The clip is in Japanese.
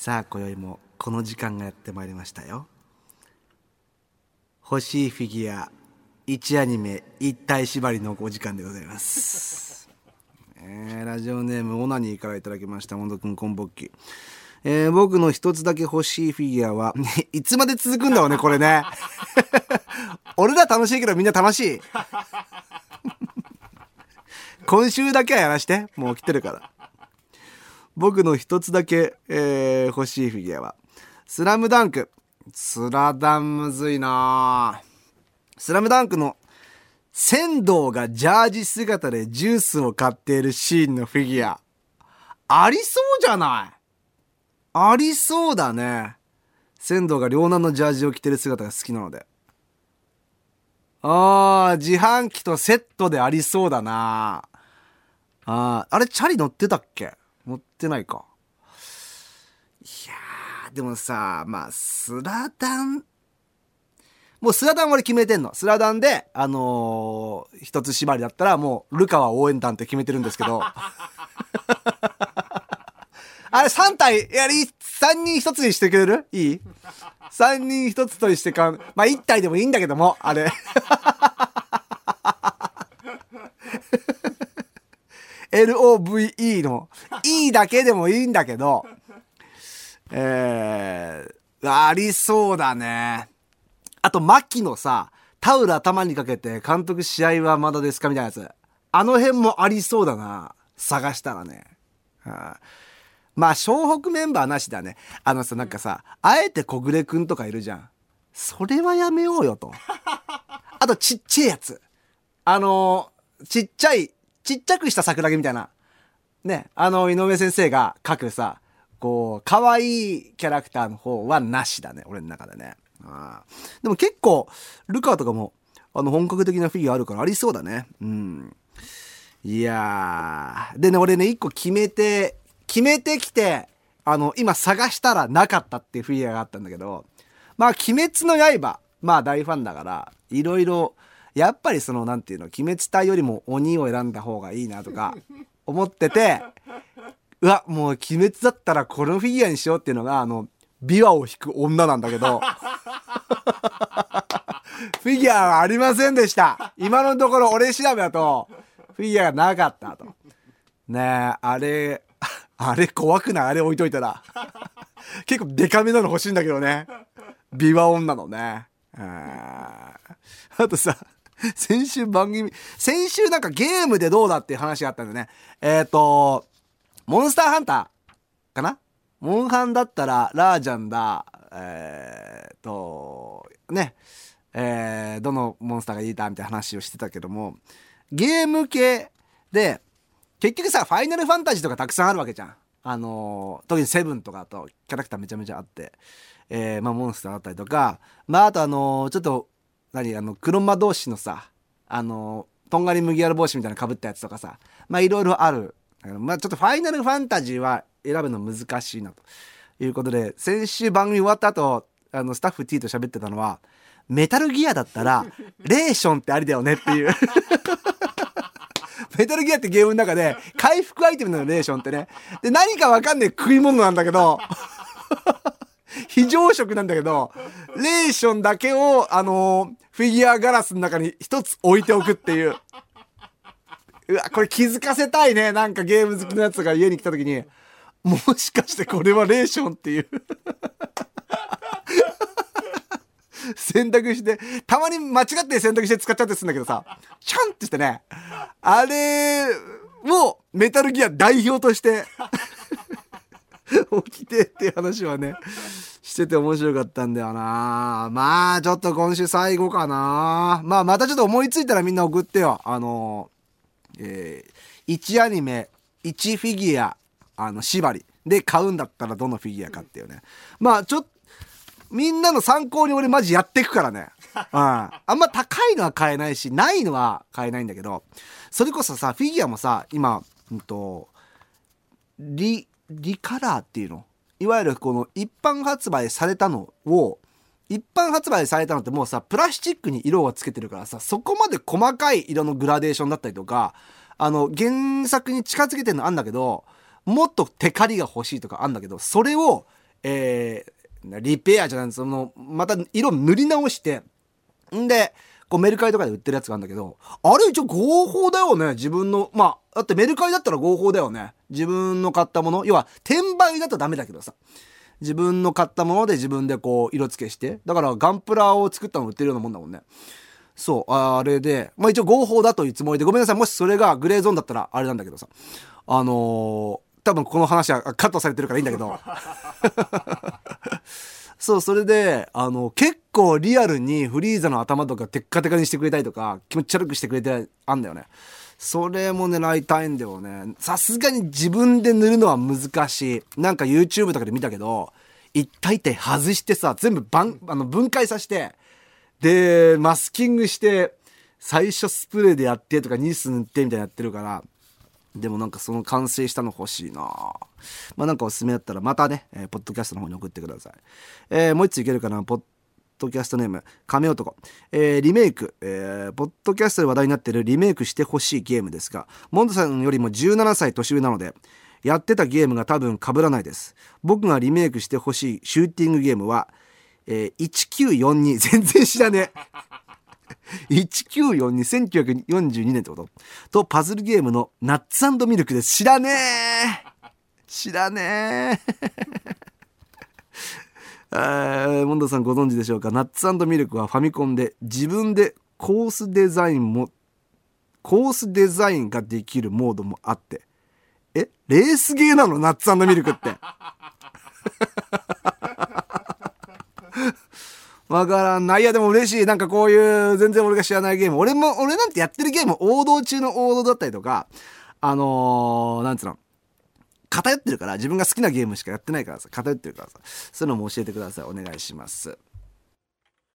さあ今宵もこの時間がやってまいりましたよ。欲しいフィギュア1アニメ一体縛りのお時間でございます、えーラジオネームオナニーからいただきました本くんこんぼっき。えー僕の一つだけ欲しいフィギュアは いつまで続くんだろうねこれね。俺ら楽しいけどみんな楽しい。今週だけはやらしてもう来てるから。僕の一つだけ、えー欲しいフィギュアは「スラムダンク。スラダンむずいなスラムダンクの仙道がジャージ姿でジュースを買っているシーンのフィギュア。ありそうじゃない？ありそうだね。仙道が両南のジャージを着てる姿が好きなので。あー自販機とセットでありそうだなああれチャリ乗ってたっけ？乗ってないか。いやでもさまあスラダン。もうスラダン俺決めてんの。スラダンであのー一つ縛りだったらもうルカワ応援団って決めてるんですけど。あれ3体やり3人1つにしてくれる？いい ?3 人1つとしてかんまあ1体でもいいんだけどもあれ。LOVE の E だけでもいいんだけど えー、ありそうだね。あと牧のさタオル頭にかけて監督試合はまだですかみたいなやつ。あの辺もありそうだな。探したらね、はあまあ湘北メンバーなしだね。あのさなんかさあえて小暮くんとかいるじゃん。それはやめようよと。あとちっちゃいやつ。あのちっちゃいちっちゃくした桜木みたいな。ねあの井上先生が書くさこう可愛いキャラクターの方はなしだね俺の中でね。あでも結構ルカとかもあの本格的なフィギュアあるからありそうだね。うん。いやー。でね俺ね一個決めて決めてきてあの今探したらなかったっていうフィギュアがあったんだけどまあ「鬼滅の刃」まあ大ファンだからいろいろやっぱりそのなんていうの鬼滅隊よりも鬼を選んだ方がいいなとか 思っててうわもう鬼滅だったらこのフィギュアにしようっていうのがあの琵琶を弾く女なんだけど フィギュアはありませんでした。今のところ俺調べだとフィギュアがなかったと。ねえあれ あれ怖くない？あれ置いといたら。結構デカめなの欲しいんだけどね。琵琶女のね。あとさ 先週番組先週なんかゲームでどうだっていう話があったんだよね。えっ、とモンスターハンターかな？モンハンだったらラージャンだ。えっ、とね。えーどのモンスターがいいだみたいな話をしてたけどもゲーム系で結局さファイナルファンタジーとかたくさんあるわけじゃん。あのー特にセブンとかとキャラクターめちゃめちゃあって、えーまあ、モンスターだったりとかまああとあのーちょっと何あの黒魔同士のさあのーとんがり麦わら帽子みたいなのかぶったやつとかさまあいろいろある。まあちょっとファイナルファンタジーは選ぶの難しいなということで先週番組終わった後あのスタッフ T と喋ってたのはメタルギアだったら レーションってありだよねっていう。メタルギアってゲームの中で回復アイテムなのレーションってね。で何かわかんない食い物なんだけど 非常食なんだけどレーションだけをあのフィギュアガラスの中に一つ置いておくっていう。うわこれ気づかせたいね。なんかゲーム好きのやつが家に来た時に。もしかしてこれはレーションっていう。選択してたまに間違って選択して使っちゃってすんだけどさ。シャンってしてね。あれをメタルギア代表として 起きてっていう話はね。してて面白かったんだよな。まあちょっと今週最後かな。まあまたちょっと思いついたらみんな送ってよ。あのえー、1アニメ1フィギュアあの縛り。で買うんだったらどのフィギュアかっていうね。まあちょっとみんなの参考に俺マジやっていくからね。うん。あんま高いのは買えないし、ないのは買えないんだけど、それこそさ、フィギュアもさ、今、うんと、リ、リカラーっていうのいわゆるこの一般発売されたのを、一般発売されたのってもうさ、プラスチックに色をつけてるからさ、そこまで細かい色のグラデーションだったりとか、あの、原作に近づけてるのあんだけど、もっとテカリが欲しいとかあんだけど、それをえー、リペアじゃないその、また色塗り直して、んで、こうメルカリとかで売ってるやつがあるんだけど、あれ一応合法だよね、自分の。まあ、だってメルカリだったら合法だよね。自分の買ったもの。要は、転売だとダメだけどさ。自分の買ったもので自分でこう色付けして。だからガンプラを作ったの売ってるようなもんだもんね。そう、あれで、まあ一応合法だというつもりで、ごめんなさい。もしそれがグレーゾーンだったらあれなんだけどさ。あのー、多分この話はカットされてるからいいんだけど。そう、それで、あの、結構リアルにフリーザの頭とかテッカテカにしてくれたりとか、気持ち悪くしてくれてあんだよね。それも狙いたいんだよね。さすがに自分で塗るのは難しい。なんか YouTube とかで見たけど、一体一体外してさ、全部ばんあの分解させて、で、マスキングして、最初スプレーでやってとかニス塗ってみたいなやってるから、でもなんかその完成したの欲しいなまあなんかおすすめだったらまたね、えー、ポッドキャストの方に送ってください。えー、もう一ついけるかな？ポッドキャストネーム、亀男。えー、リメイク、えー、ポッドキャストで話題になっているリメイクしてほしいゲームですが、モンドさんよりも17歳年上なので、やってたゲームが多分被らないです。僕がリメイクしてほしいシューティングゲームは、えー、1942、全然知らねえ。1942、1942年ってことと、パズルゲームのナッツミルクです。知らねえ知らねえ、モンドさんご存知でしょうか？ナッツミルクはファミコンで自分でコースデザインも、コースデザインができるモードもあって。え？レースゲーなの？ナッツミルクって。わからんない。や、でも嬉しい。なんかこういう、全然俺が知らないゲーム。俺も、俺なんてやってるゲーム、王道中の王道だったりとか、あのー、なんつうの、偏ってるから、自分が好きなゲームしかやってないからさ、偏ってるからさ、そういうのも教えてください。お願いします。